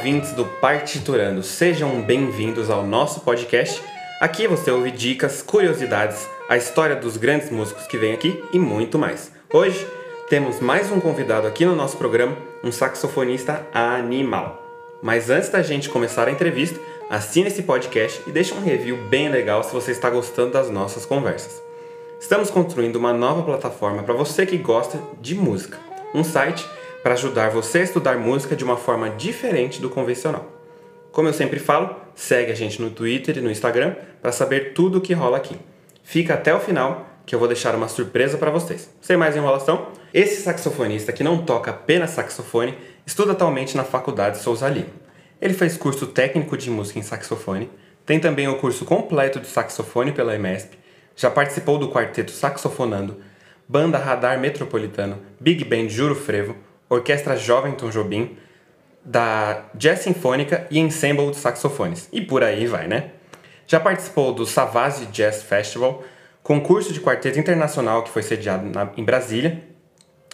ouvintes do Partiturando, sejam bem-vindos ao nosso podcast. Aqui você ouve dicas, curiosidades, a história dos grandes músicos que vêm aqui e muito mais. Hoje temos mais um convidado aqui no nosso programa, um saxofonista animal. Mas antes da gente começar a entrevista, assine esse podcast e deixe um review bem legal se você está gostando das nossas conversas. Estamos construindo uma nova plataforma para você que gosta de música, um site para ajudar você a estudar música de uma forma diferente do convencional. Como eu sempre falo, segue a gente no Twitter e no Instagram para saber tudo o que rola aqui. Fica até o final que eu vou deixar uma surpresa para vocês. Sem mais enrolação, esse saxofonista que não toca apenas saxofone estuda atualmente na Faculdade Souza Lima. Ele fez curso técnico de música em saxofone, tem também o curso completo de saxofone pela EMESP, já participou do quarteto Saxofonando, Banda Radar Metropolitano, Big Band Juro Frevo, Orquestra Jovem Tom Jobim, da Jazz Sinfônica e Ensemble de Saxofones. E por aí vai, né? Já participou do Savage Jazz Festival, concurso de quarteto internacional que foi sediado na, em Brasília.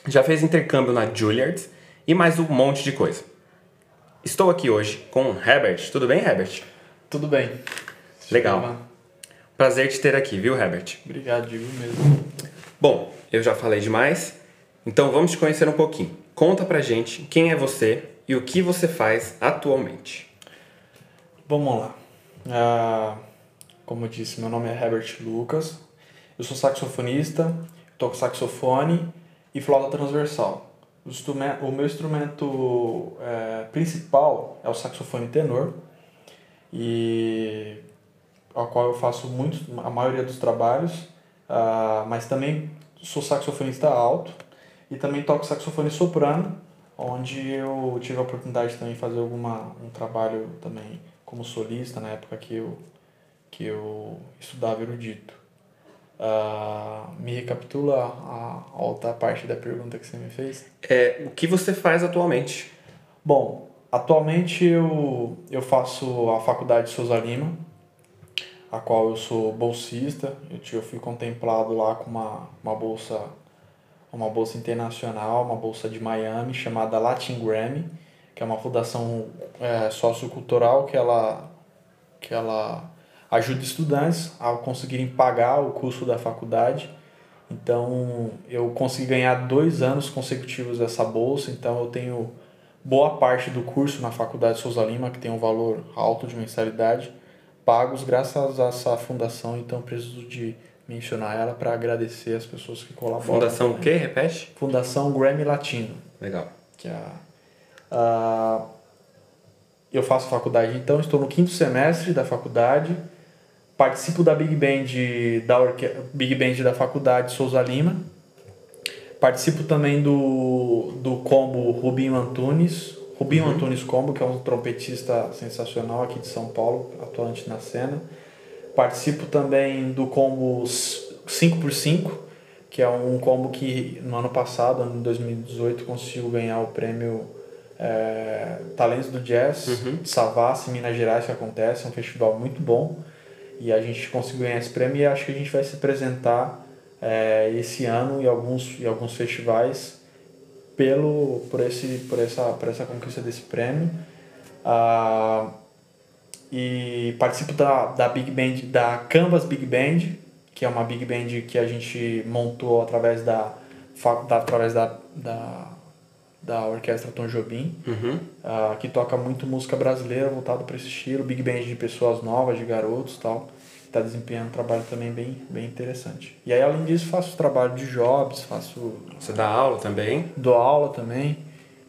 Já fez intercâmbio na Juilliard e mais um monte de coisa. Estou aqui hoje com Herbert. Tudo bem, Herbert? Tudo bem. Legal. Prazer te ter aqui, viu, Herbert? Obrigado, digo mesmo. Bom, eu já falei demais, então vamos te conhecer um pouquinho. Conta pra gente quem é você e o que você faz atualmente. Vamos lá. Ah, como eu disse, meu nome é Herbert Lucas. Eu sou saxofonista, toco saxofone e flauta transversal. O, meu instrumento é, principal é o saxofone tenor e ao qual eu faço muito a maioria dos trabalhos, uh, mas também sou saxofonista alto e também toco saxofone soprano, onde eu tive a oportunidade também de fazer alguma, um trabalho também como solista na época que eu, que eu estudava erudito. Uh, me recapitula a, a outra parte da pergunta que você me fez? É, o que você faz atualmente? Bom, atualmente eu, eu faço a faculdade de Souza Lima, a qual eu sou bolsista. Eu, eu fui contemplado lá com uma, uma bolsa uma bolsa internacional, uma bolsa de Miami chamada Latin Grammy, que é uma fundação é, sociocultural que ela, que ela ajuda estudantes a conseguirem pagar o custo da faculdade. Então eu consegui ganhar dois anos consecutivos dessa bolsa, então eu tenho boa parte do curso na Faculdade Souza Lima, que tem um valor alto de mensalidade, pagos graças a essa fundação, então preciso de mencionar ela para agradecer as pessoas que colaboram. Fundação o quê? Repete? Fundação Grammy Latino. Legal. Que é a, a, eu faço faculdade, então estou no quinto semestre da faculdade, participo da Big Band da orque... Big Band da faculdade Souza Lima, participo também do, do combo Rubinho Antunes, Rubinho uhum. Antunes Combo, que é um trompetista sensacional aqui de São Paulo, atuante na cena. Participo também do combo 5x5, que é um combo que no ano passado, em 2018, conseguiu ganhar o prêmio é, Talentos do Jazz uhum. Savassi, Minas Gerais, que acontece, é um festival muito bom. E a gente conseguiu ganhar esse prêmio e acho que a gente vai se apresentar é, esse ano em alguns, em alguns festivais pelo, por, esse, por, essa, por essa conquista desse prêmio. Ah, e participo da, da Big Band, da Canvas Big Band, que é uma Big Band que a gente montou através da, da através da, da, da Orquestra Tom Jobim, uhum. uh, que toca muito música brasileira voltada para esse estilo, Big Band de pessoas novas, de garotos tal. Está desempenhando um trabalho também bem, bem interessante. E aí, além disso, faço trabalho de jobs, faço... Você dá aula também? Dou aula também.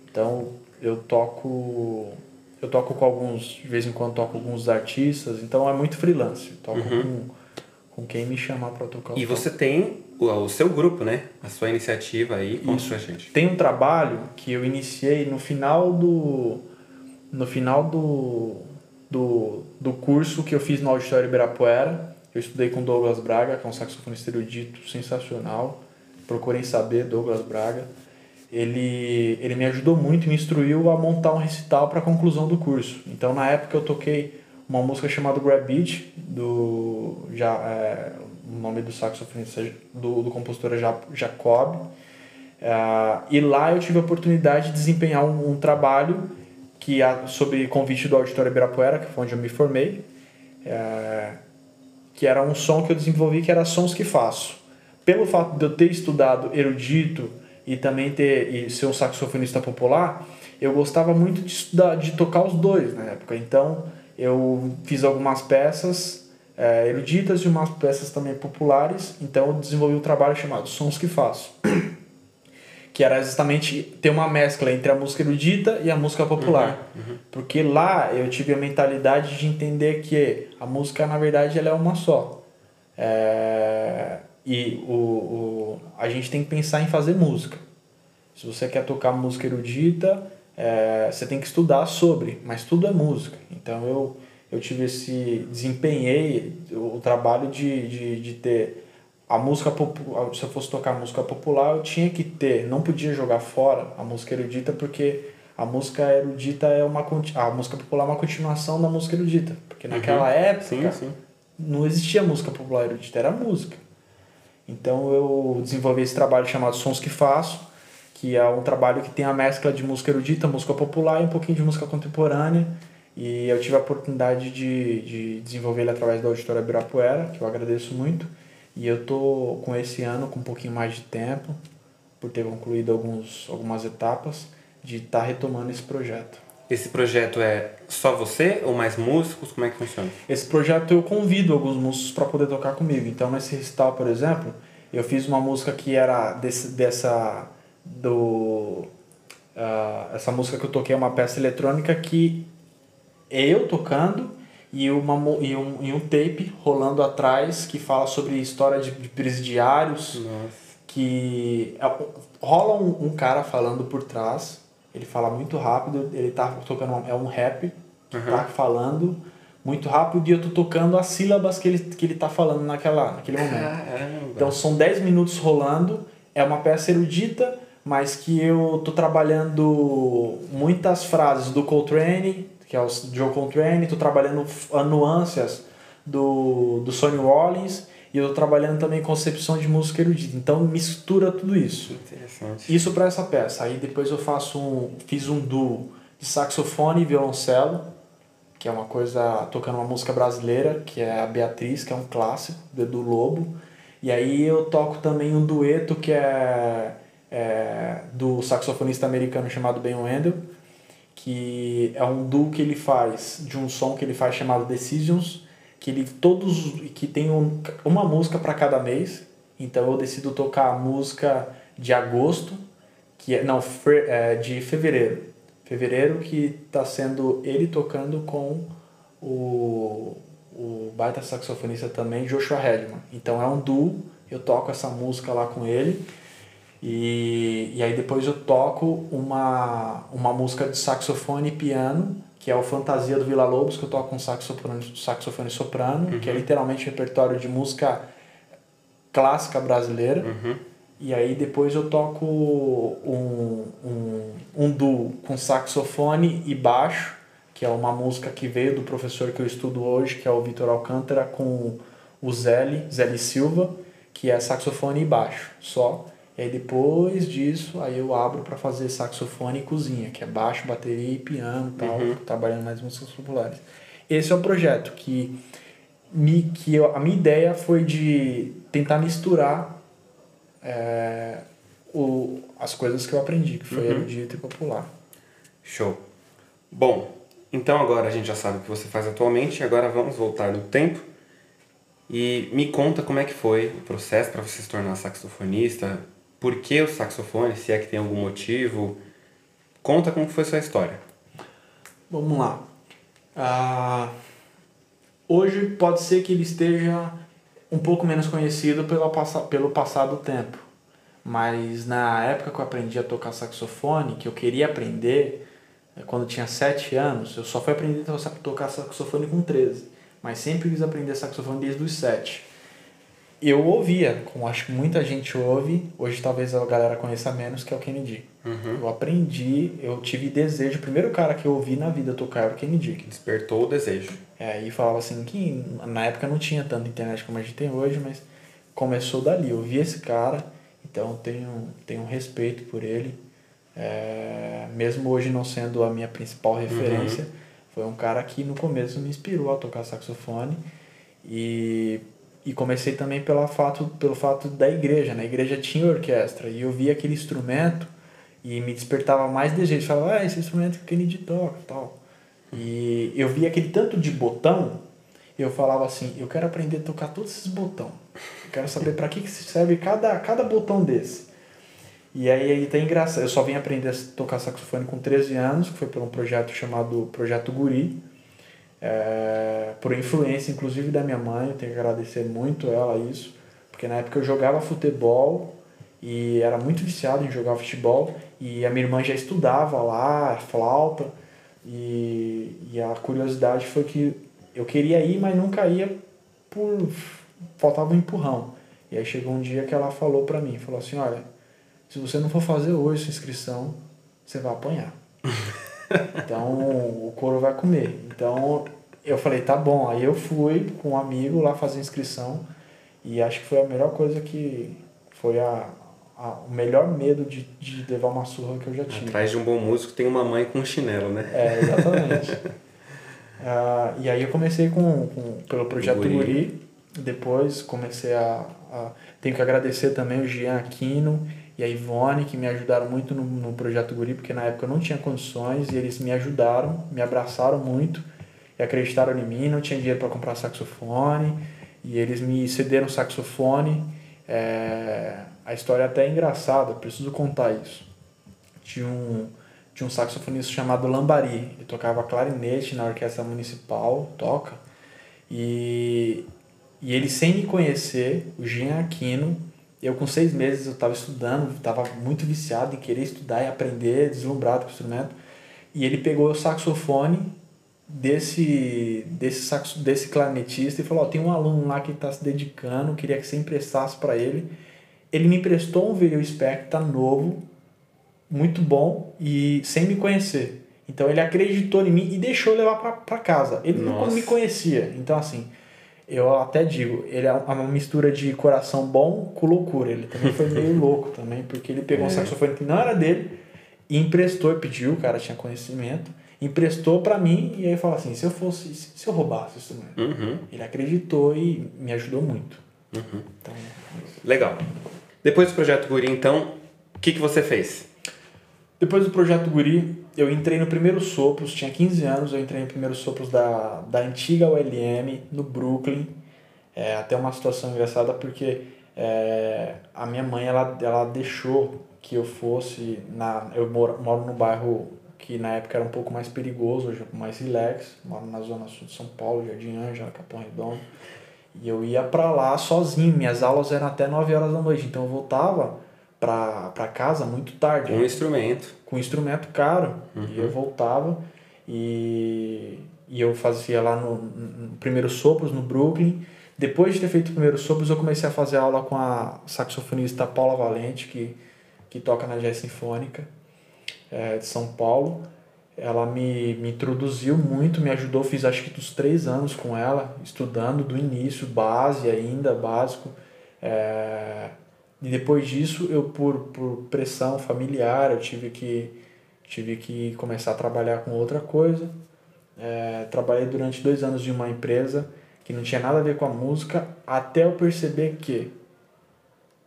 Então, eu toco eu toco com alguns, de vez em quando toco com alguns artistas, então é muito freelance. toco uhum. com, com quem me chamar para tocar. E você tem o, o, seu grupo, né? A sua iniciativa aí, Isso. pra gente. Tem um trabalho que eu iniciei no final do no final do, do, do curso que eu fiz no Auditório Ibirapuera. Eu estudei com Douglas Braga, que é um saxofonista erudito sensacional. Procurem saber, Douglas Braga ele, ele me ajudou muito, me instruiu a montar um recital para a conclusão do curso. Então, na época, eu toquei uma música chamada Grab Beat, do, já, é, o nome do saxofonista do, do compositor é Jacob. É, e lá eu tive a oportunidade de desempenhar um, um trabalho que a, sobre convite do Auditório Ibirapuera, que foi onde eu me formei, é, que era um som que eu desenvolvi que era sons que faço. Pelo fato de eu ter estudado erudito e também ter e ser um saxofonista popular, eu gostava muito de estudar, de tocar os dois na época. Então eu fiz algumas peças é, eruditas e umas peças também populares. Então eu desenvolvi um trabalho chamado Sons que Faço. que era justamente ter uma mescla entre a música erudita e a música popular. Uhum, uhum. Porque lá eu tive a mentalidade de entender que a música, na verdade, ela é uma só. É... E o, o, a gente tem que pensar em fazer música. Se você quer tocar música erudita, é, você tem que estudar sobre, mas tudo é música. Então eu, eu tive esse. desempenhei o trabalho de, de, de ter a música popular, se eu fosse tocar música popular, eu tinha que ter, não podia jogar fora a música erudita porque a música erudita é uma a música popular é uma continuação da música erudita, porque naquela uhum. época sim, sim. não existia música popular erudita, era música. Então eu desenvolvi esse trabalho chamado Sons que Faço, que é um trabalho que tem a mescla de música erudita, música popular e um pouquinho de música contemporânea. E eu tive a oportunidade de, de desenvolver ele através da Auditória Ibirapuera, que eu agradeço muito. E eu tô com esse ano com um pouquinho mais de tempo, por ter concluído alguns, algumas etapas, de estar tá retomando esse projeto. Esse projeto é só você ou mais músicos? Como é que funciona? Esse projeto eu convido alguns músicos para poder tocar comigo. Então, nesse recital, por exemplo, eu fiz uma música que era desse, dessa. do. Uh, essa música que eu toquei é uma peça eletrônica que é eu tocando e, uma, e, um, e um tape rolando atrás que fala sobre história de, de presidiários. Nossa. Que é, rola um, um, cara falando por trás, ele fala muito rápido, ele tá tocando, é um rap, uhum. tá falando muito rápido e eu tô tocando as sílabas que ele, que ele tá falando naquela, naquele momento. Caramba. Então são 10 minutos rolando, é uma peça erudita, mas que eu tô trabalhando muitas frases do Coltrane, que é o Joe Coltrane, estou trabalhando nuances do, do Sonny Rollins e eu estou trabalhando também concepção de música erudita. Então mistura tudo isso. Interessante. Isso para essa peça. Aí depois eu faço um, fiz um duo de saxofone e violoncelo, que é uma coisa tocando uma música brasileira, que é a Beatriz, que é um clássico do Lobo. E aí eu toco também um dueto que é, é do saxofonista americano chamado Ben Wendell que é um duo que ele faz de um som que ele faz chamado Decisions, que ele todos que tem um, uma música para cada mês. Então eu decido tocar a música de agosto, que é não, é, de fevereiro. Fevereiro que está sendo ele tocando com o o baita saxofonista também, Joshua Redman. Então é um duo, eu toco essa música lá com ele. E, e aí depois eu toco uma, uma música de saxofone e piano, que é o Fantasia do Vila Lobos, que eu toco com saxofone, saxofone soprano, uhum. que é literalmente repertório de música clássica brasileira. Uhum. E aí depois eu toco um, um, um duo com saxofone e baixo, que é uma música que veio do professor que eu estudo hoje, que é o Vitor Alcântara, com o Zeli, Zeli Silva, que é saxofone e baixo só. E aí depois disso, aí eu abro para fazer saxofone e cozinha, que é baixo, bateria e piano tal, uhum. trabalhando mais músicas populares. Esse é o projeto que, me, que eu, a minha ideia foi de tentar misturar é, o, as coisas que eu aprendi, que foi uhum. erudito e popular. Show. Bom, então agora a gente já sabe o que você faz atualmente, agora vamos voltar no tempo e me conta como é que foi o processo para você se tornar saxofonista, por que o saxofone, se é que tem algum motivo. Conta como foi sua história. Vamos lá. Ah, hoje pode ser que ele esteja um pouco menos conhecido pelo, pelo passado tempo. Mas na época que eu aprendi a tocar saxofone, que eu queria aprender, eh, quando eu tinha 7 anos, eu só fui aprender a tocar saxofone com 13. Mas sempre quis aprender saxofone desde os 7 eu ouvia, como acho que muita gente ouve, hoje talvez a galera conheça menos, que é o Kennedy. Uhum. Eu aprendi, eu tive desejo, o primeiro cara que eu ouvi na vida tocar era o Kennedy. Que despertou o desejo. É, e falava assim que na época não tinha tanta internet como a gente tem hoje, mas começou dali. Eu vi esse cara, então tenho, tenho um respeito por ele. É, mesmo hoje não sendo a minha principal Uhum. referência, foi um cara que no começo me inspirou a tocar saxofone e, e comecei também pela fato, pelo fato da igreja. Na igreja tinha orquestra e eu via aquele instrumento e me despertava mais desejo. Falava, ah, esse instrumento que o Kennedy toca tal. E eu via aquele tanto de botão, eu falava assim, eu quero aprender a tocar todos esses botões. Eu quero saber para que, que serve cada, cada botão desse. E aí, aí tá engraçado. Eu só vim aprender a tocar saxofone com 13 anos, que foi por um projeto chamado Projeto Guri. É, por influência, inclusive, da minha mãe. Eu tenho que agradecer muito ela isso. Porque na época eu jogava futebol e era muito viciado em jogar futebol. E a minha irmã já estudava lá, flauta. E, e a curiosidade foi que eu queria ir, mas nunca ia por... Faltava um empurrão. E aí chegou um dia que ela falou pra mim, falou assim, olha, se você não for fazer hoje sua inscrição, você vai apanhar. então o couro vai comer. Então eu falei, tá bom. Aí eu fui com um amigo lá fazer inscrição e acho que foi a melhor coisa que foi a, a o melhor medo de, de levar uma surra que eu já tive. Atrás de um bom músico tem uma mãe com um chinelo, né? É, exatamente. Ah, e aí eu comecei com, com pelo projeto Guri. Guri. Depois comecei a, a. Tenho que agradecer também o Jean Aquino e a Ivone, que me ajudaram muito no, no projeto Guri, porque na época eu não tinha condições e eles me ajudaram, me abraçaram muito e acreditaram em mim. Não tinha dinheiro para comprar saxofone e eles me cederam saxofone. É, a história é até engraçada, preciso contar isso. Tinha um, tinha um saxofonista chamado Lambari, ele tocava clarinete na orquestra municipal, toca, e, e ele sem me conhecer, o Jean Aquino, eu com seis meses eu estava estudando, estava muito viciado em querer estudar e aprender, deslumbrado com o instrumento, e ele pegou o saxofone desse, desse, saxo, desse clarinetista e falou, ó, tem um aluno lá que está se dedicando, queria que você emprestasse para ele. Ele me emprestou um Verio Spectra novo, muito bom e sem me conhecer. Então ele acreditou em mim e deixou eu levar para casa. Ele não Nossa. me conhecia. Então assim, eu até digo, ele é uma mistura de coração bom com loucura. Ele também foi meio louco também, porque ele pegou um É. saxofone que não era dele e emprestou e pediu, o cara tinha conhecimento, emprestou para mim e aí falou assim, se eu fosse, se eu roubasse esse instrumento. Uhum, Ele acreditou e me ajudou muito. uhum. Então, Legal. Depois do projeto Guri, então, o que, que você fez? Depois do projeto Guri, eu entrei no primeiro Sopros, tinha 15 anos, eu entrei no primeiro Sopros da, da antiga ULM, no Brooklyn. É até uma situação engraçada porque é, a minha mãe ela, ela deixou que eu fosse. Na, eu moro, moro num bairro que na época era um pouco mais perigoso, hoje é mais relax. Moro na zona sul de São Paulo, Jardim Ângela, Capão Redondo. E eu ia pra lá sozinho, minhas aulas eram até 9 horas da noite, então eu voltava pra casa muito tarde Um instrumento. com instrumento caro. Uhum. E eu voltava e, e eu fazia lá no, no primeiro sopros no Brooklyn. Depois de ter feito o primeiro sopros, eu comecei a fazer aula com a saxofonista Paula Valente, que, que toca na Jazz Sinfônica é, de São Paulo. Ela me, me introduziu muito, me ajudou, fiz acho que dos três anos com ela, estudando do início, base ainda, básico. É, e depois disso, eu por, por pressão familiar, eu tive que, tive que começar a trabalhar com outra coisa. É, trabalhei durante dois anos em uma empresa que não tinha nada a ver com a música, até eu perceber que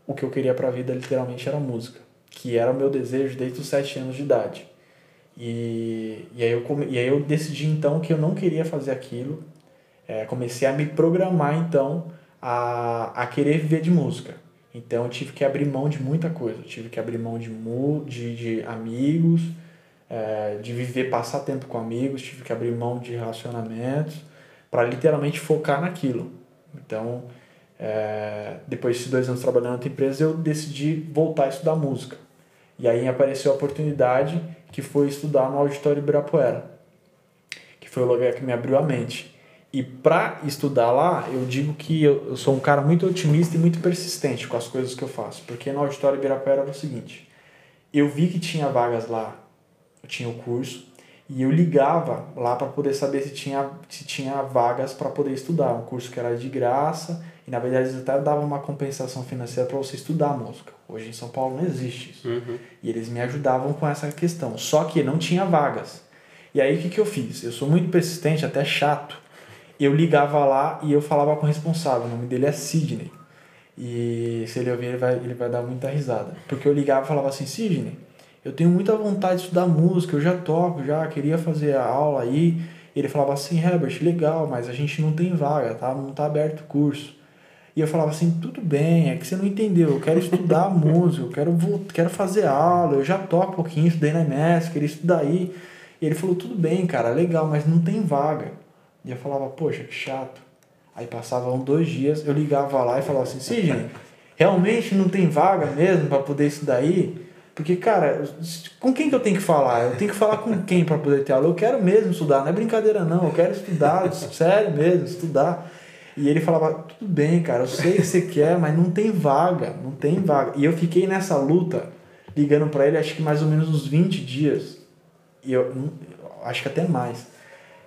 o que eu queria para a vida literalmente era música, que era o meu desejo desde os sete anos de idade. E, e, aí eu come, e aí eu decidi então que eu não queria fazer aquilo. É, comecei a me programar então a, a querer viver de música. Então eu tive que abrir mão de muita coisa. Eu tive que abrir mão de, mu, de, de amigos, é, de viver, passar tempo com amigos, tive que abrir mão de relacionamentos para literalmente focar naquilo. Então, é, depois de dois anos trabalhando na outra empresa, eu decidi voltar a estudar música. E aí apareceu a oportunidade que foi estudar no Auditório Ibirapuera, que foi o lugar que me abriu a mente. E para estudar lá, eu digo que eu, eu sou um cara muito otimista e muito persistente com as coisas que eu faço. Porque no Auditório Ibirapuera era o seguinte: eu vi que tinha vagas lá, eu tinha o curso, e eu ligava lá para poder saber se tinha, se tinha vagas para poder estudar. Um curso que era de graça, E na verdade eles até davam uma compensação financeira para você estudar música. Hoje em São Paulo não existe isso. Uhum. E eles me ajudavam com essa questão. Só que não tinha vagas. E aí o que, que eu fiz? Eu sou muito persistente, até chato. Eu ligava lá e eu falava com o responsável. O nome dele é Sidney. E se ele ouvir, ele vai, ele vai dar muita risada. Porque eu ligava e falava assim: Sidney, eu tenho muita vontade de estudar música, eu já toco, já queria fazer a aula aí. Ele falava assim: Herbert, legal, mas a gente não tem vaga, tá? Não tá aberto o curso. E eu falava assim, tudo bem, é que você não entendeu, eu quero estudar música, eu quero, vou, quero fazer aula, eu já toco um pouquinho, estudei na MS, queria estudar aí. E ele falou, tudo bem, cara, legal, mas não tem vaga. E eu falava, poxa, que chato. Aí passavam dois dias, eu ligava lá e falava assim, Sidney, realmente não tem vaga mesmo para poder estudar aí? Porque, cara, com quem que eu tenho que falar? Eu tenho que falar com quem para poder ter aula? Eu quero mesmo estudar, não é brincadeira não, eu quero estudar, sério mesmo, estudar. E ele falava, tudo bem, cara, eu sei que você quer, mas não tem vaga, não tem vaga. E eu fiquei nessa luta, ligando para ele, acho que mais ou menos uns 20 dias. E eu acho que até mais.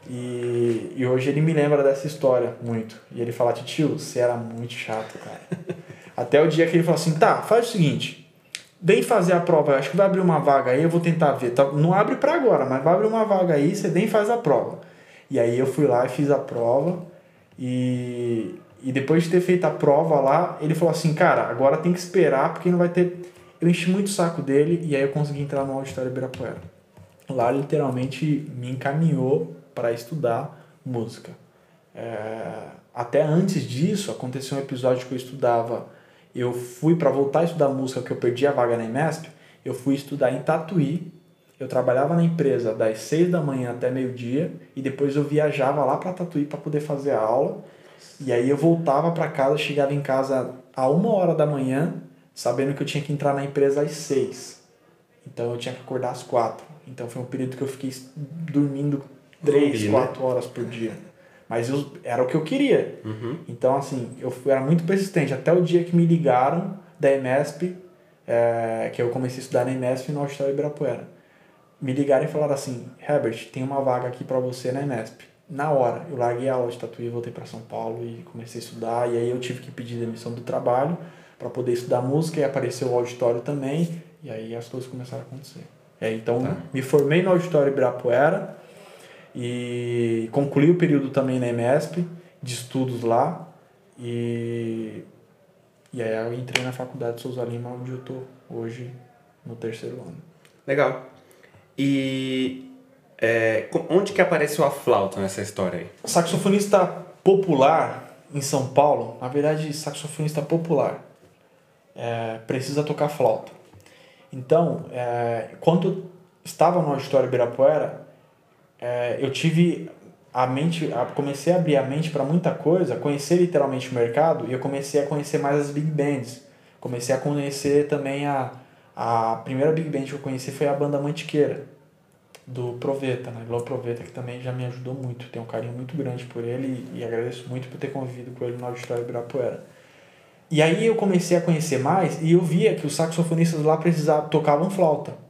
E, e hoje ele me lembra dessa história muito. E ele fala, tio, você era muito chato, cara. até o dia que ele falou assim, tá, faz o seguinte, vem fazer a prova, acho que vai abrir uma vaga aí, eu vou tentar ver. Tá, não abre para agora, mas vai abrir uma vaga aí, você vem faz a prova. E aí eu fui lá e fiz a prova e, e depois de ter feito a prova lá, ele falou assim, cara, agora tem que esperar porque não vai ter. Eu enchi muito o saco dele e aí eu consegui entrar no auditório Ibirapuera. Lá literalmente me encaminhou para estudar música. É, até antes disso, aconteceu um episódio que eu estudava. Eu fui para voltar a estudar música, que eu perdi a vaga na IMESP. Eu fui estudar em Tatuí, eu trabalhava na empresa das 6 da manhã até meio-dia e depois eu viajava lá para Tatuí para poder fazer a aula. E aí eu voltava para casa, chegava em casa a uma hora da manhã, sabendo que eu tinha que entrar na empresa às 6. Então eu tinha que acordar às 4. Então foi um período que eu fiquei dormindo 3, 4 né? horas por dia. Mas eu, era o que eu queria. Uhum. Então, assim, eu era muito persistente. Até o dia que me ligaram da EMESP, é, que eu comecei a estudar na EMESP no Auditório Ibirapuera me ligaram e falaram assim: Herbert, tem uma vaga aqui para você na Enesp. Na hora, eu larguei a aula de tatuí, voltei para São Paulo e comecei a estudar. E aí eu tive que pedir demissão do trabalho para poder estudar música e apareceu o auditório também. E aí as coisas começaram a acontecer. Aí, então, tá. me formei no auditório Ibirapuera e concluí o período também na EMESP, de estudos lá. E, e aí eu entrei na faculdade de Souza Lima, onde eu tô hoje no terceiro ano. Legal. E é, onde que apareceu a flauta nessa história aí? Saxofonista popular em São Paulo, na verdade, saxofonista popular, é, precisa tocar flauta. Então, é, quando estava no auditório Ibirapuera, é, eu tive a mente, a, comecei a abrir a mente para muita coisa, conhecer literalmente o mercado e eu comecei a conhecer mais as big bands. Comecei a conhecer também a, a primeira big band que eu conheci foi a banda Mantiqueira, do Proveta, né? Lô Proveta, que também já me ajudou muito. Tenho um carinho muito grande por ele e, e agradeço muito por ter convivido com ele no Auditório Ibirapuera. E aí eu comecei a conhecer mais e eu via que os saxofonistas lá precisavam, tocavam flauta.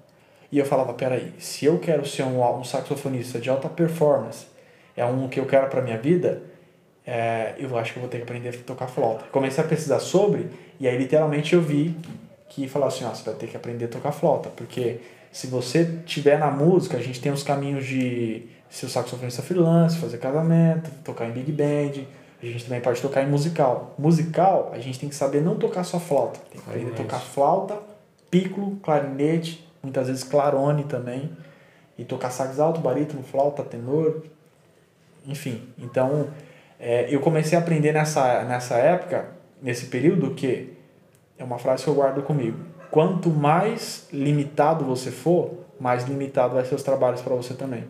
E eu falava, peraí, se eu quero ser um, um saxofonista de alta performance, é um que eu quero para minha vida, é, eu acho que eu vou ter que aprender a tocar flauta. Comecei a pesquisar sobre e aí literalmente eu vi que falava assim, ó, você vai ter que aprender a tocar flauta, porque se você tiver na música, a gente tem os caminhos de ser saxofonista freelance, fazer casamento, tocar em big band, a gente também pode tocar em musical. Musical, a gente tem que saber não tocar só flauta, tem que aprender a tocar flauta, piccolo, clarinete, muitas vezes clarone também, e tocar sax alto, barítono, flauta, tenor, enfim. Então, é, eu comecei a aprender nessa, nessa época, nesse período, que é uma frase que eu guardo comigo. Quanto mais limitado você for, mais limitado vai ser os trabalhos para você também.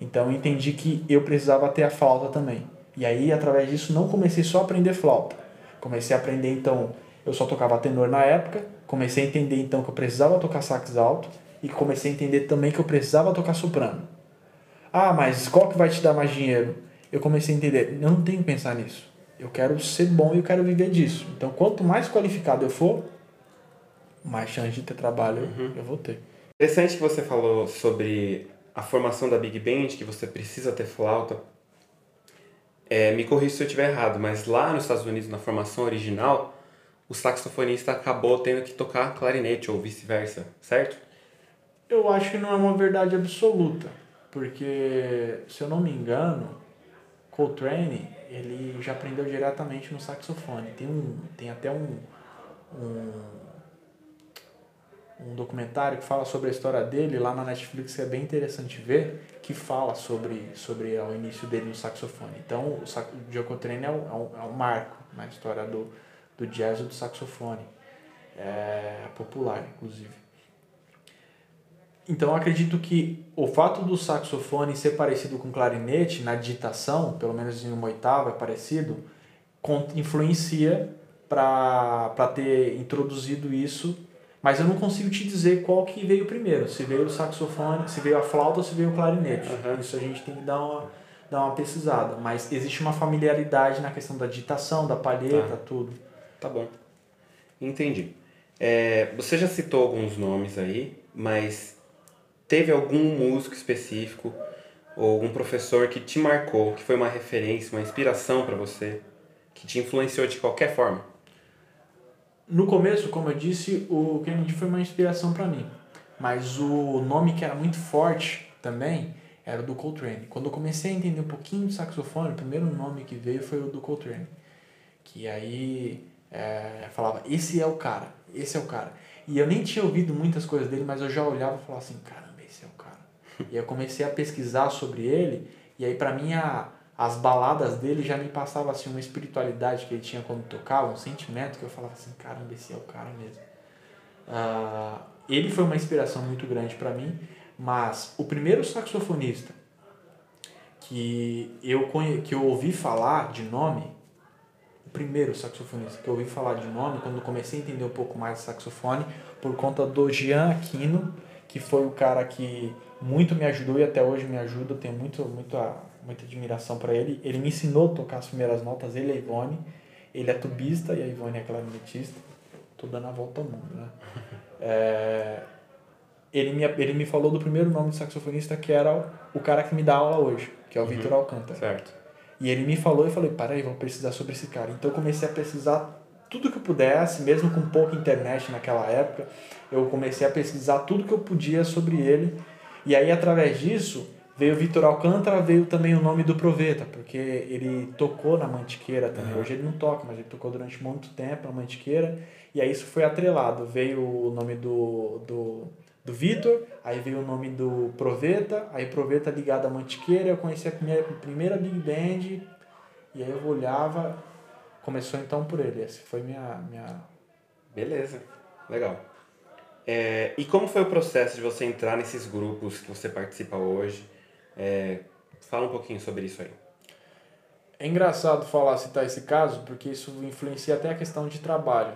Então eu entendi que eu precisava ter a flauta também. E aí, através disso, não comecei só a aprender flauta. Comecei a aprender, então, eu só tocava tenor na época. Comecei a entender, então, que eu precisava tocar sax alto. E comecei a entender também que eu precisava tocar soprano. Ah, mas qual que vai te dar mais dinheiro? Eu comecei a entender, eu não tenho que pensar nisso. Eu quero ser bom e eu quero viver disso. Então, quanto mais qualificado eu for, mais chance de ter trabalho uhum. eu vou ter. Interessante que você falou sobre a formação da Big Band, que você precisa ter flauta. é, me corrija se eu estiver errado, mas lá nos Estados Unidos, na formação original, o saxofonista acabou tendo que tocar clarinete ou vice-versa, certo? Eu acho que não é uma verdade absoluta, porque, se eu não me engano, Coltrane, ele já aprendeu diretamente no saxofone. Tem, um, tem até um, um, um documentário que fala sobre a história dele lá na Netflix, que é bem interessante ver, que fala sobre, sobre o início dele no saxofone. Então, o, o Joe Coltrane é um, é um, é um marco na história do, do jazz e do saxofone. É popular, inclusive. Então, acredito que o fato do saxofone ser parecido com clarinete na digitação, pelo menos em uma oitava é parecido, influencia para ter introduzido isso, mas eu não consigo te dizer qual que veio primeiro, se veio o saxofone, se veio a flauta ou se veio o clarinete. Uhum. Isso a gente tem que dar uma, dar uma pesquisada, mas existe uma familiaridade na questão da digitação, da palheta, tá. tudo. Tá bom. Entendi. É, você já citou alguns nomes aí, mas teve algum músico específico ou um professor que te marcou, que foi uma referência, uma inspiração para você, que te influenciou de qualquer forma? No começo, como eu disse, o Kennedy foi uma inspiração para mim, mas o nome que era muito forte também era o do Coltrane. Quando eu comecei a entender um pouquinho de saxofone, o primeiro nome que veio foi o do Coltrane, que aí é, falava, esse é o cara, esse é o cara. E eu nem tinha ouvido muitas coisas dele, mas eu já olhava e falava assim, cara, e eu comecei a pesquisar sobre ele, e aí para mim a, as baladas dele já me passavam assim, uma espiritualidade que ele tinha quando tocava, um sentimento que eu falava assim, caramba, esse é o cara mesmo. Uh, ele foi uma inspiração muito grande para mim, mas o primeiro saxofonista que eu, que eu ouvi falar de nome, o primeiro saxofonista que eu ouvi falar de nome, quando comecei a entender um pouco mais de saxofone, por conta do Jean Aquino, que foi o cara que muito me ajudou e até hoje me ajuda. Eu tenho muito, muito, muita admiração para ele. Ele me ensinou a tocar as primeiras notas. Ele é Ivone. Ele é tubista e a Ivone é clarinetista. Tô dando a volta ao mundo, né? É, ele, me, ele me falou do primeiro nome de saxofonista que era o, o cara que me dá aula hoje, que é o uhum. Vitor Alcântara. Certo. E ele me falou e falei, para aí, vou precisar sobre esse cara. Então eu comecei a pesquisar tudo que eu pudesse, mesmo com pouca internet naquela época, eu comecei a pesquisar tudo que eu podia sobre ele e aí, através disso, veio o Vitor Alcântara, veio também o nome do Proveta, porque ele tocou na Mantiqueira também. Uhum. Hoje ele não toca, mas ele tocou durante muito tempo na Mantiqueira. E aí isso foi atrelado. Veio o nome do, do, do Vitor, aí veio o nome do Proveta, aí Proveta ligado à Mantiqueira. Eu conheci a primeira, a primeira Big Band, e aí eu olhava. Começou então por ele. Essa foi minha. minha... Beleza, legal. É, e como foi o processo de você entrar nesses grupos que você participa hoje? É, fala um pouquinho sobre isso aí. É engraçado falar, citar esse caso, porque isso influencia até a questão de trabalho.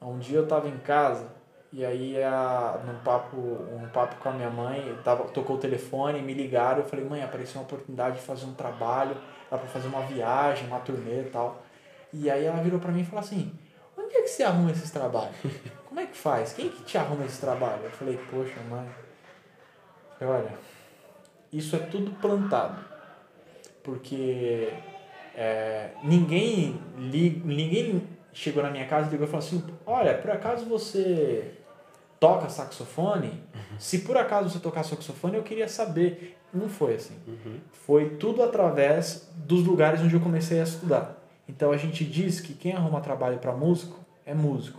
Um dia eu estava em casa e aí a, num, papo, um papo com a minha mãe, tava, tocou o telefone, me ligaram, eu falei, mãe, apareceu uma oportunidade de fazer um trabalho, dá para fazer uma viagem, uma turnê e tal. E aí ela virou para mim e falou assim, onde é que você arruma esses trabalhos? como é que faz? Quem que te arruma esse trabalho? Eu falei, poxa, mãe. Olha, isso é tudo plantado. Porque é, ninguém, li, ninguém chegou na minha casa e ligou e falou assim: Olha, por acaso você toca saxofone? Se por acaso você tocar saxofone, eu queria saber. Não foi assim. Uhum. Foi tudo através dos lugares onde eu comecei a estudar. Então a gente diz que quem arruma trabalho para músico é músico.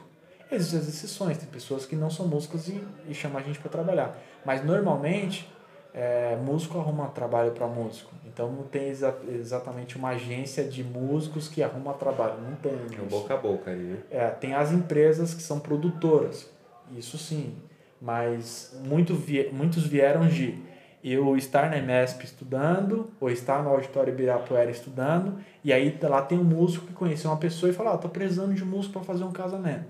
Existem as exceções, tem pessoas que não são músicos e, e chamam a gente para trabalhar. Mas normalmente, é, músico arruma trabalho para músico. Então não tem exa exatamente uma agência de músicos que arruma trabalho. Não tem. É boca a boca ali, né? É, tem as empresas que são produtoras. Isso sim. Mas muito vi muitos vieram de eu estar na MESP estudando, ou estar no Auditório Ibirapuera estudando, e aí lá tem um músico que conheceu uma pessoa e fala, ah, tô precisando de músico para fazer um casamento.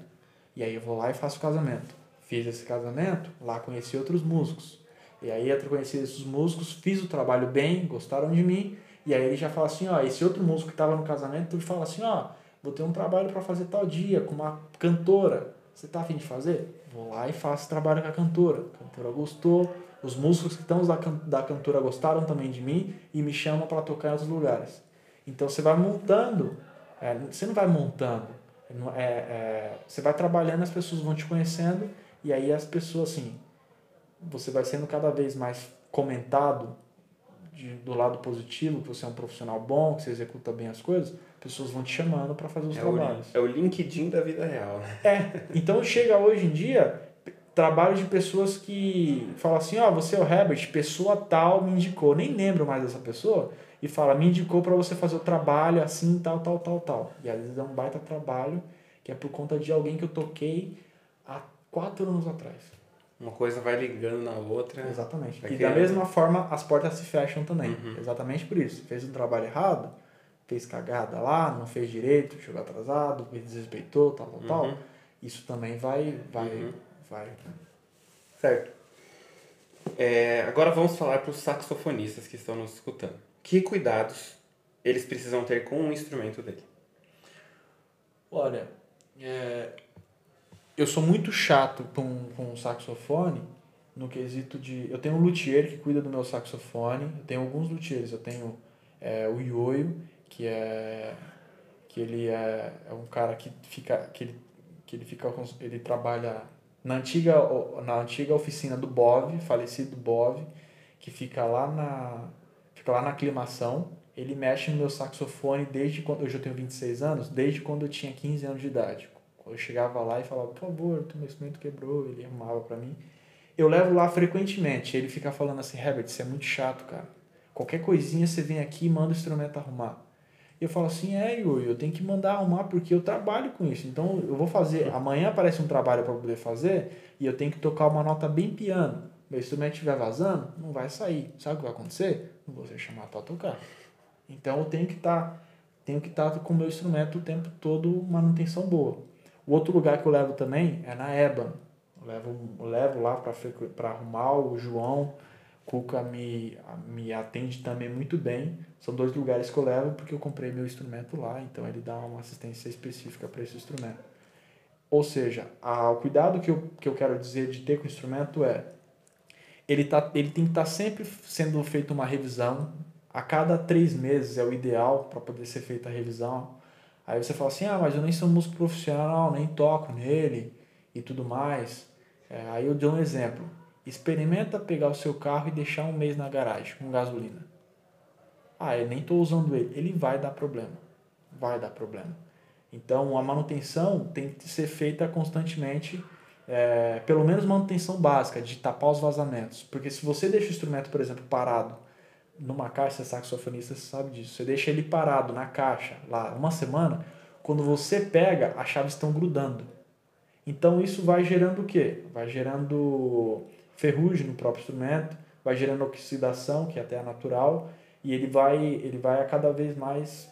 E aí eu vou lá e faço o casamento. Fiz esse casamento, lá conheci outros músicos. E aí eu conheci esses músicos, fiz o trabalho bem, gostaram de mim. E aí ele já fala assim, ó, esse outro músico que estava no casamento, ele fala assim, ó, vou ter um trabalho para fazer tal dia com uma cantora. Você tá afim de fazer? Vou lá e faço trabalho com a cantora. A cantora gostou, os músicos que estão da, da cantora gostaram também de mim e me chamam para tocar em outros lugares. Então você vai montando, é, você não vai montando, é, é, você vai trabalhando, as pessoas vão te conhecendo e aí as pessoas assim, você vai sendo cada vez mais comentado de, do lado positivo, que você é um profissional bom, que você executa bem as coisas, pessoas vão te chamando para fazer os é trabalhos. O, é o LinkedIn da vida real, né? É, então chega hoje em dia trabalho de pessoas que falam assim, ó, oh, você é o Herbert, pessoa tal me indicou, nem lembro mais dessa pessoa, e fala, me indicou para você fazer o trabalho assim, tal, tal, tal, tal. E às vezes é um baita trabalho que é por conta de alguém que eu toquei há quatro anos atrás. Uma coisa vai ligando na outra. Exatamente. E da mesma forma as portas se fecham também. Uhum. Exatamente por isso. Fez um trabalho errado, fez cagada lá, não fez direito, chegou atrasado, desrespeitou, tal, tal, uhum. tal. Isso também vai, vai, uhum. vai. Certo. É, agora vamos falar para os saxofonistas que estão nos escutando que cuidados eles precisam ter com o instrumento dele? Olha, é, eu sou muito chato com, com o saxofone no quesito de. Eu tenho um luthier que cuida do meu saxofone, eu tenho alguns luthiers, eu tenho é, o Ioio, que é. que ele é, é um cara que fica. que ele, que ele fica. ele trabalha na antiga, na antiga oficina do Bov, falecido Bov, que fica lá na fica lá na aclimação. Ele mexe no meu saxofone desde quando. Hoje eu tenho 26 anos, desde quando eu tinha 15 anos de idade. Eu chegava lá e falava, por favor, meu instrumento quebrou, ele arrumava para mim. Eu levo lá frequentemente. Ele fica falando assim, Herbert, isso é muito chato, cara. Qualquer coisinha você vem aqui e manda o instrumento arrumar. E eu falo assim, é, Yuri, eu tenho que mandar arrumar porque eu trabalho com isso. Então eu vou fazer. Amanhã aparece um trabalho para poder fazer e eu tenho que tocar uma nota bem piano. Meu instrumento estiver vazando, não vai sair. Sabe o que vai acontecer? não vou ser chamado para tocar. Então eu tenho que estar tá, tenho que estar tá com o meu instrumento o tempo todo manutenção boa. O outro lugar que eu levo também é na EBA. Eu levo, eu levo lá para arrumar o João. Cuca me, me atende também muito bem. São dois lugares que eu levo porque eu comprei meu instrumento lá, então ele dá uma assistência específica para esse instrumento. Ou seja, a, o cuidado que eu, que eu quero dizer de ter com o instrumento é ele, tá, ele tem que estar tá sempre sendo feita uma revisão. A cada três meses é o ideal para poder ser feita a revisão. Aí você fala assim, ah, mas eu nem sou músico profissional, nem toco nele e tudo mais. É, aí eu dou um exemplo. Experimenta pegar o seu carro e deixar um mês na garagem com gasolina. Ah, eu nem estou usando ele. Ele vai dar problema. Vai dar problema. Então a manutenção tem que ser feita constantemente é, pelo menos manutenção básica, de tapar os vazamentos. Porque se você deixa o instrumento, por exemplo, parado numa caixa, você é saxofonista, você sabe disso. Você deixa ele parado na caixa lá uma semana, quando você pega, as chaves estão grudando. Então isso vai gerando o quê? Vai gerando ferrugem no próprio instrumento, vai gerando oxidação, que até é natural, e ele vai, ele vai a cada vez mais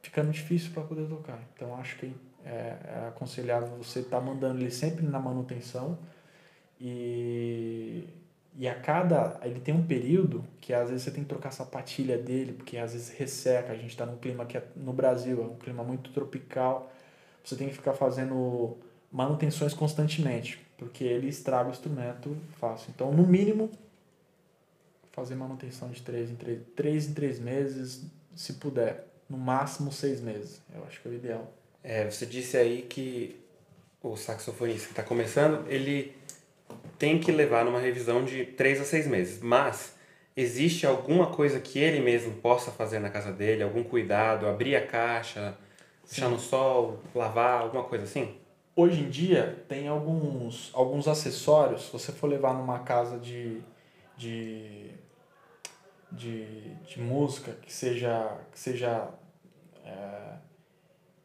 ficando difícil para poder tocar. Então acho que é, é aconselhável você estar tá mandando ele sempre na manutenção e, e a cada ele tem um período que às vezes você tem que trocar a sapatilha dele porque às vezes resseca a gente está num clima que é, no Brasil é um clima muito tropical você tem que ficar fazendo manutenções constantemente porque ele estraga o instrumento fácil. Então no mínimo fazer manutenção de 3 em 3, 3 em 3 meses se puder. No máximo 6 meses. Eu acho que é o ideal. É, você disse aí que o saxofonista que está começando, ele tem que levar numa revisão de 3 a 6 meses. Mas existe alguma coisa que ele mesmo possa fazer na casa dele, algum cuidado, abrir a caixa, Sim. deixar no sol, lavar, alguma coisa assim? Hoje em dia tem alguns, alguns acessórios, se você for levar numa casa de, de, de, de música que seja, que seja é,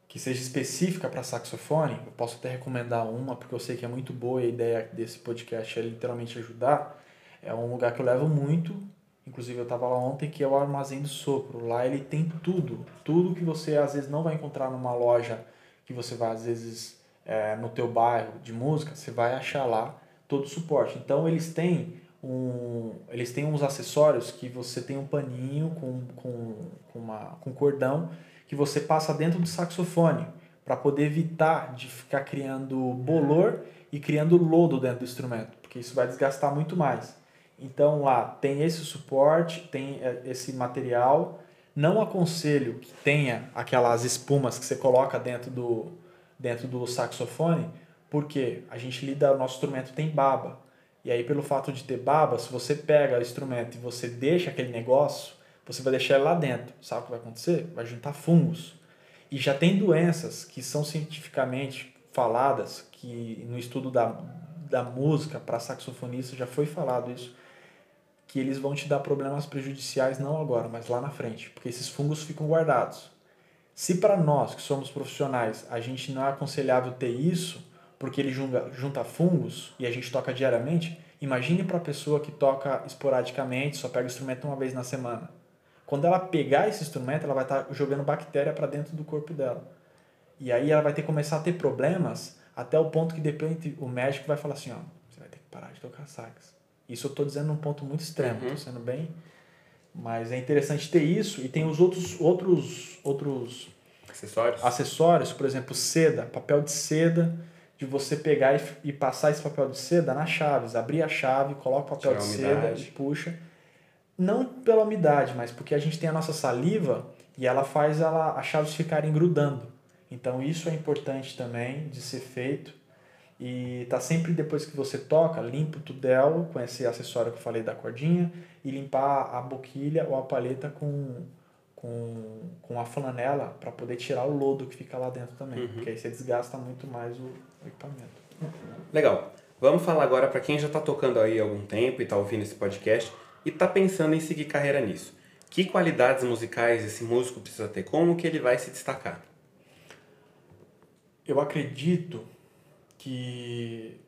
que seja específica para saxofone, eu posso até recomendar uma, porque eu sei que é muito boa a ideia desse podcast é literalmente ajudar. É um lugar que eu levo muito, inclusive eu estava lá ontem, que é o Armazém do Sopro. Lá ele tem tudo, tudo que você às vezes não vai encontrar numa loja que você vai às vezes é, no teu bairro de música, você vai achar lá todo o suporte. Então eles têm um, eles têm uns acessórios que você tem um paninho com, com, com, uma, com cordão que você passa dentro do saxofone para poder evitar de ficar criando bolor e criando lodo dentro do instrumento, porque isso vai desgastar muito mais. Então lá tem esse suporte, tem é, esse material, Não aconselho que tenha aquelas espumas que você coloca dentro do, dentro do saxofone, porque a gente lida, o nosso instrumento tem baba. E aí, pelo fato de ter baba, se você pega o instrumento e você deixa aquele negócio, você vai deixar ele lá dentro. Sabe o que vai acontecer? Vai juntar fungos. E já tem doenças que são cientificamente faladas, que no estudo da, da música para saxofonista já foi falado isso, que eles vão te dar problemas prejudiciais não agora, mas lá na frente, porque esses fungos ficam guardados. Se para nós que somos profissionais a gente não é aconselhável ter isso, porque ele junta, fungos e a gente toca diariamente, imagine para a pessoa que toca esporadicamente, só pega o instrumento uma vez na semana. Quando ela pegar esse instrumento, ela vai estar tá jogando bactéria para dentro do corpo dela. E aí ela vai ter que começar a ter problemas até o ponto que depois o médico vai falar assim, ó, você vai ter que parar de tocar sax. Isso eu estou dizendo num ponto muito extremo, estou uhum. sendo bem... Mas é interessante ter isso e tem os outros outros outros acessórios. Acessórios, por exemplo, seda, papel de seda, de você pegar e, e passar esse papel de seda nas chaves, abrir a chave, coloca o papel Tirar de seda e puxa. Não pela umidade, mas porque a gente tem a nossa saliva e ela faz ela, as chaves ficarem grudando. Então isso é importante também de ser feito. E tá sempre depois que você toca, limpa o tudel com esse acessório que eu falei da cordinha e limpar a boquilha ou a paleta com, com, com a flanela para poder tirar o lodo que fica lá dentro também, uhum. porque aí você desgasta muito mais o, o equipamento. Legal. Vamos falar agora para quem já está tocando aí há algum tempo e está ouvindo esse podcast e está pensando em seguir carreira nisso. Que qualidades musicais esse músico precisa ter? Como que ele vai se destacar? Eu acredito que,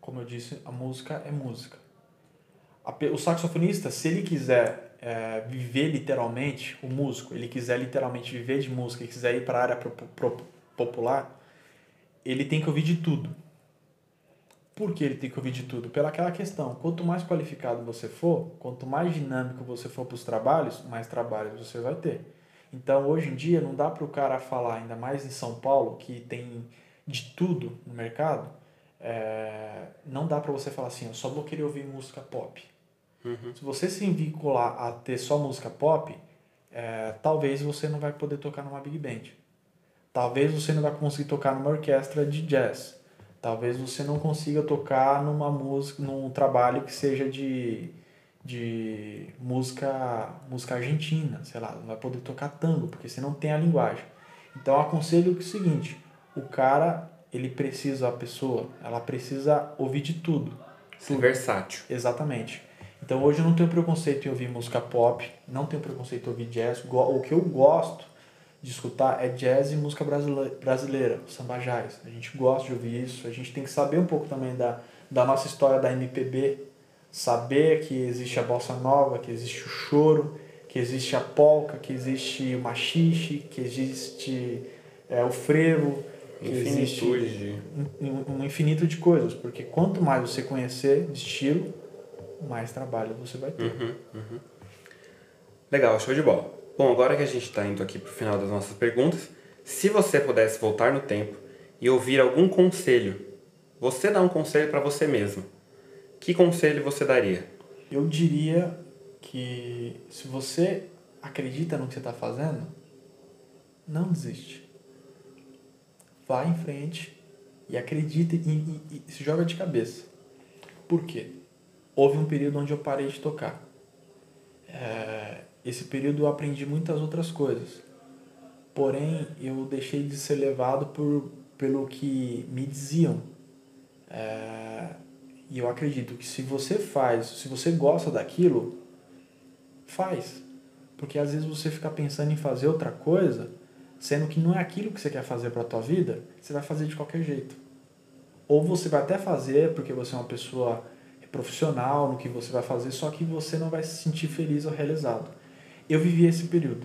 como eu disse, a música é música. O saxofonista, se ele quiser é, viver literalmente, o músico, ele quiser literalmente viver de música e quiser ir para a área pro, pro, popular, ele tem que ouvir de tudo. Por que ele tem que ouvir de tudo? Pela aquela questão, quanto mais qualificado você for, quanto mais dinâmico você for para os trabalhos, mais trabalhos você vai ter. Então, hoje em dia, não dá para o cara falar, ainda mais em São Paulo, que tem de tudo no mercado, é, não dá para você falar assim, eu só vou querer ouvir música pop. Uhum. Se você se vincular a ter só música pop, é, talvez você não vai poder tocar numa big band. Talvez você não vai conseguir tocar numa orquestra de jazz. Talvez você não consiga tocar numa música, num trabalho que seja de, de música, música argentina, sei lá, não vai poder tocar tango, porque você não tem a linguagem. Então aconselho o seguinte, o cara, ele precisa, a pessoa, ela precisa ouvir de tudo. Ser versátil. Exatamente. Então hoje eu não tenho preconceito em ouvir música pop, não tenho preconceito em ouvir jazz. O que eu gosto de escutar é jazz e música brasileira, samba jazz. A gente gosta de ouvir isso, a gente tem que saber um pouco também da, da nossa história da MPB, saber que existe a bossa nova, que existe o choro, que existe a polca, que existe o machixe, que existe é, o frevo, que existe um, um infinito de coisas, porque quanto mais você conhecer de estilo, mais trabalho você vai ter. Uhum, uhum. Legal, show de bola. Bom, agora que a gente está indo aqui para o final das nossas perguntas, se você pudesse voltar no tempo e ouvir algum conselho, você dá um conselho para você mesmo. Que conselho você daria? Eu diria que se você acredita no que você está fazendo, não desiste. Vá em frente e acredite e, e, e se joga de cabeça. Por quê? houve um período onde eu parei de tocar. É, esse período eu aprendi muitas outras coisas. Porém, eu deixei de ser levado por, pelo que me diziam. É, e eu acredito que se você faz, se você gosta daquilo, faz. Porque às vezes você fica pensando em fazer outra coisa, sendo que não é aquilo que você quer fazer para a tua vida, você vai fazer de qualquer jeito. Ou você vai até fazer porque você é uma pessoa profissional no que você vai fazer, só que você não vai se sentir feliz ou realizado. Eu vivi esse período.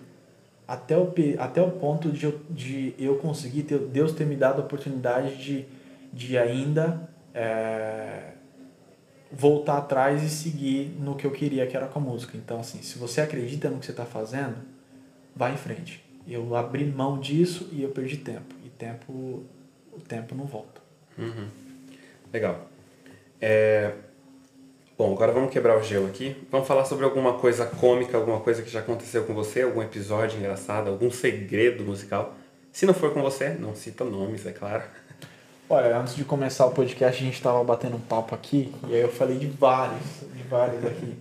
Até o, até o ponto de eu, de eu conseguir, ter, Deus ter me dado a oportunidade de, de ainda é, voltar atrás e seguir no que eu queria, que era com a música. Então, assim, se você acredita no que você está fazendo, vá em frente. Eu abri mão disso e eu perdi tempo. E tempo, o tempo não volta. Uhum. Legal. É, Bom, agora vamos quebrar o gelo aqui. Vamos falar sobre alguma coisa cômica, alguma coisa que já aconteceu com você, algum episódio engraçado, algum segredo musical. Se não for com você, não cita nomes, é claro. Olha, antes de começar o podcast, a gente estava batendo um papo aqui, e aí eu falei de vários, de vários aqui,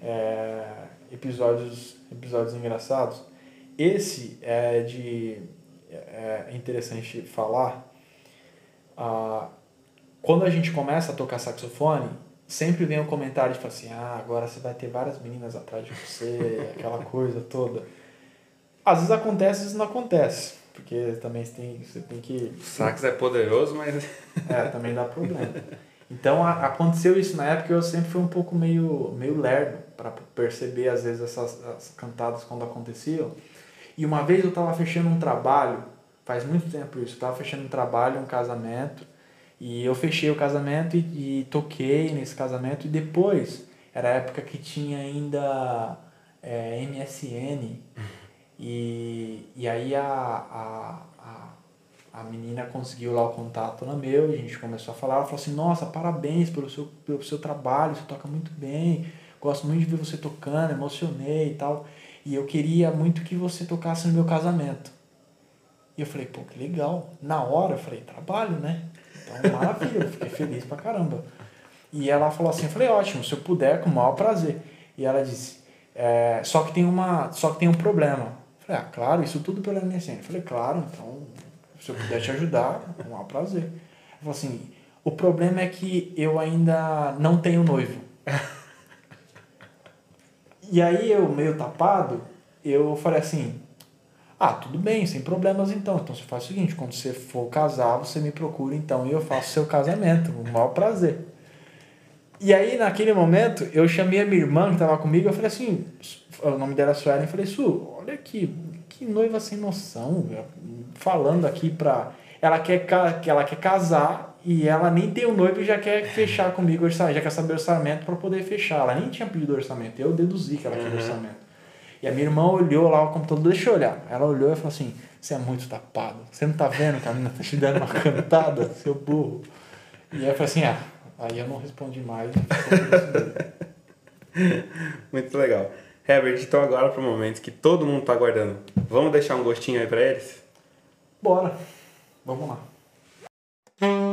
é, episódios, episódios engraçados. Esse é de. É interessante falar. Ah, quando a gente começa a tocar saxofone, sempre vem um comentário de assim: ah, agora você vai ter várias meninas atrás de você, aquela coisa toda. Às vezes acontece, às vezes não acontece. Porque também você tem, você tem que. O sax é poderoso, mas. é, também dá problema. Então a, aconteceu isso na época eu sempre fui um pouco meio, meio lerdo para perceber às vezes essas, essas cantadas quando aconteciam. E uma vez eu estava fechando um trabalho, faz muito tempo isso, eu estava fechando um trabalho, um casamento, e eu fechei o casamento e, e toquei nesse casamento, e depois, era a época que tinha ainda é, MSN, e, e aí a, a, a, a menina conseguiu lá o contato no meu, e a gente começou a falar, ela falou assim, nossa, parabéns pelo seu, pelo seu trabalho, você toca muito bem, gosto muito de ver você tocando, emocionei e tal. E eu queria muito que você tocasse no meu casamento. E eu falei, pô, que legal. Na hora eu falei, trabalho, né? Então, maravilha, eu fiquei feliz pra caramba. E ela falou assim, eu falei, ótimo, se eu puder, com o maior prazer. E ela disse, é, só que tem uma, só que tem um problema. Eu falei, ah, claro, isso tudo pela MSN. Eu falei, claro, então, se eu puder te ajudar, com o maior prazer. Ela falou assim, o problema é que eu ainda não tenho noivo. E aí eu, meio tapado, eu falei assim, ah, tudo bem, sem problemas então. Então você faz o seguinte, quando você for casar, você me procura então e eu faço seu casamento, o maior prazer. E aí, naquele momento, eu chamei a minha irmã que estava comigo, eu falei assim, o nome dela é Suelen, eu falei, Su, olha aqui, que noiva sem noção, falando aqui pra... Ela quer, ela quer casar e ela nem tem o noivo e já quer fechar comigo o orçamento, já quer saber o orçamento para poder fechar. Ela nem tinha pedido orçamento, eu deduzi que ela queria uhum. orçamento. E a minha irmã olhou lá o computador, deixa eu olhar. Ela olhou e falou assim: Você é muito tapado. Você não tá vendo que a menina tá te dando uma cantada, seu burro? E aí eu falei assim: Ah, aí eu não respondi mais. muito legal. Herbert, então agora para o momento que todo mundo tá aguardando. Vamos deixar um gostinho aí para eles? Bora. Vamos lá.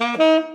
Mm-hmm.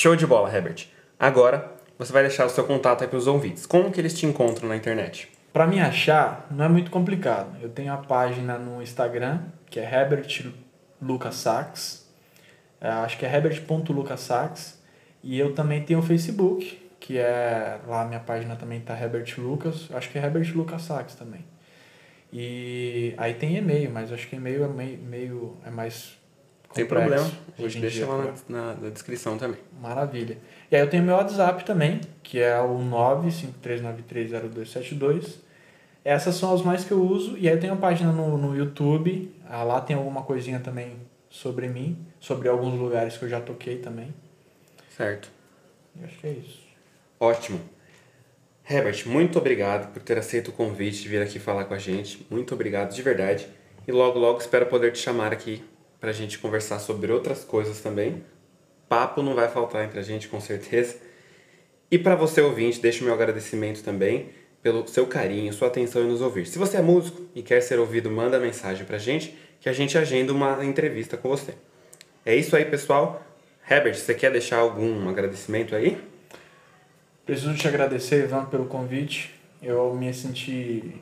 Show de bola, Herbert. Agora, você vai deixar o seu contato aí para os ouvintes. Como que eles te encontram na internet? Para me achar, não é muito complicado. Eu tenho a página no Instagram, que é Herbert Lucas Sachs. É, acho que é herbert.lucassachs. E eu também tenho o Facebook, que é lá minha página também tá Herbert Lucas. Acho que é Herbert Lucas Sachs também. E aí tem e-mail, mas acho que e-mail é meio, meio é mais Sem complexo problema. A hoje gente deixa dia, lá né? na, na- descrição também. Maravilha. E aí eu tenho meu WhatsApp também, que é o 953930272. Essas são as mais que eu uso. E aí eu tenho uma página no, no YouTube. Ah, Lá tem alguma coisinha também sobre mim, sobre alguns lugares que eu já toquei também. Certo. E acho que é isso. Ótimo. Herbert, muito obrigado por ter aceito o convite de vir aqui falar com a gente. Muito obrigado de verdade. E logo, logo espero poder te chamar aqui pra gente conversar sobre outras coisas também. Papo não vai faltar entre a gente, com certeza. E para você ouvinte, deixo meu agradecimento também pelo seu carinho, sua atenção em nos ouvir. Se você é músico e quer ser ouvido, manda mensagem pra gente que a gente agenda uma entrevista com você. É isso aí, pessoal. Herbert, você quer deixar algum agradecimento aí? Preciso te agradecer, Ivan, pelo convite. Eu me senti,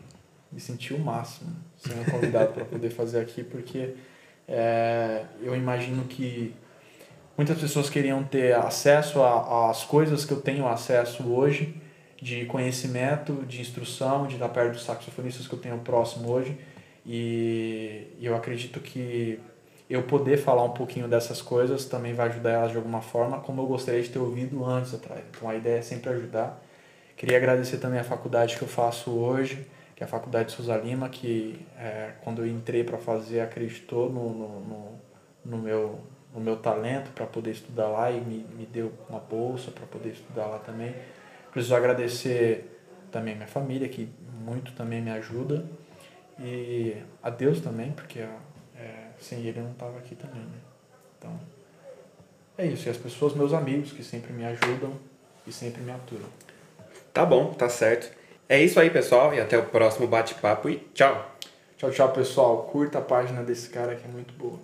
me senti o máximo sendo convidado para poder fazer aqui, porque é, eu imagino que muitas pessoas queriam ter acesso às coisas que eu tenho acesso hoje, de conhecimento, de instrução, de estar perto dos saxofonistas que eu tenho próximo hoje. E eu acredito que eu poder falar um pouquinho dessas coisas também vai ajudar elas de alguma forma, como eu gostaria de ter ouvido antes atrás. Então a ideia é sempre ajudar. Queria agradecer também a faculdade que eu faço hoje, que é a Faculdade Souza Lima, que é, quando eu entrei para fazer acreditou no, no, no, no meu, no meu talento para poder estudar lá e me, me deu uma bolsa para poder estudar lá também. Preciso agradecer também minha família, que muito também me ajuda, e a Deus também, porque é, sem ele eu não estava aqui também. Né? Então, é isso. E as pessoas, meus amigos, que sempre me ajudam e sempre me aturam. Tá bom, tá certo. É isso aí, pessoal, e até o próximo bate-papo e tchau! Tchau, tchau, pessoal. Curta a página desse cara que é muito boa.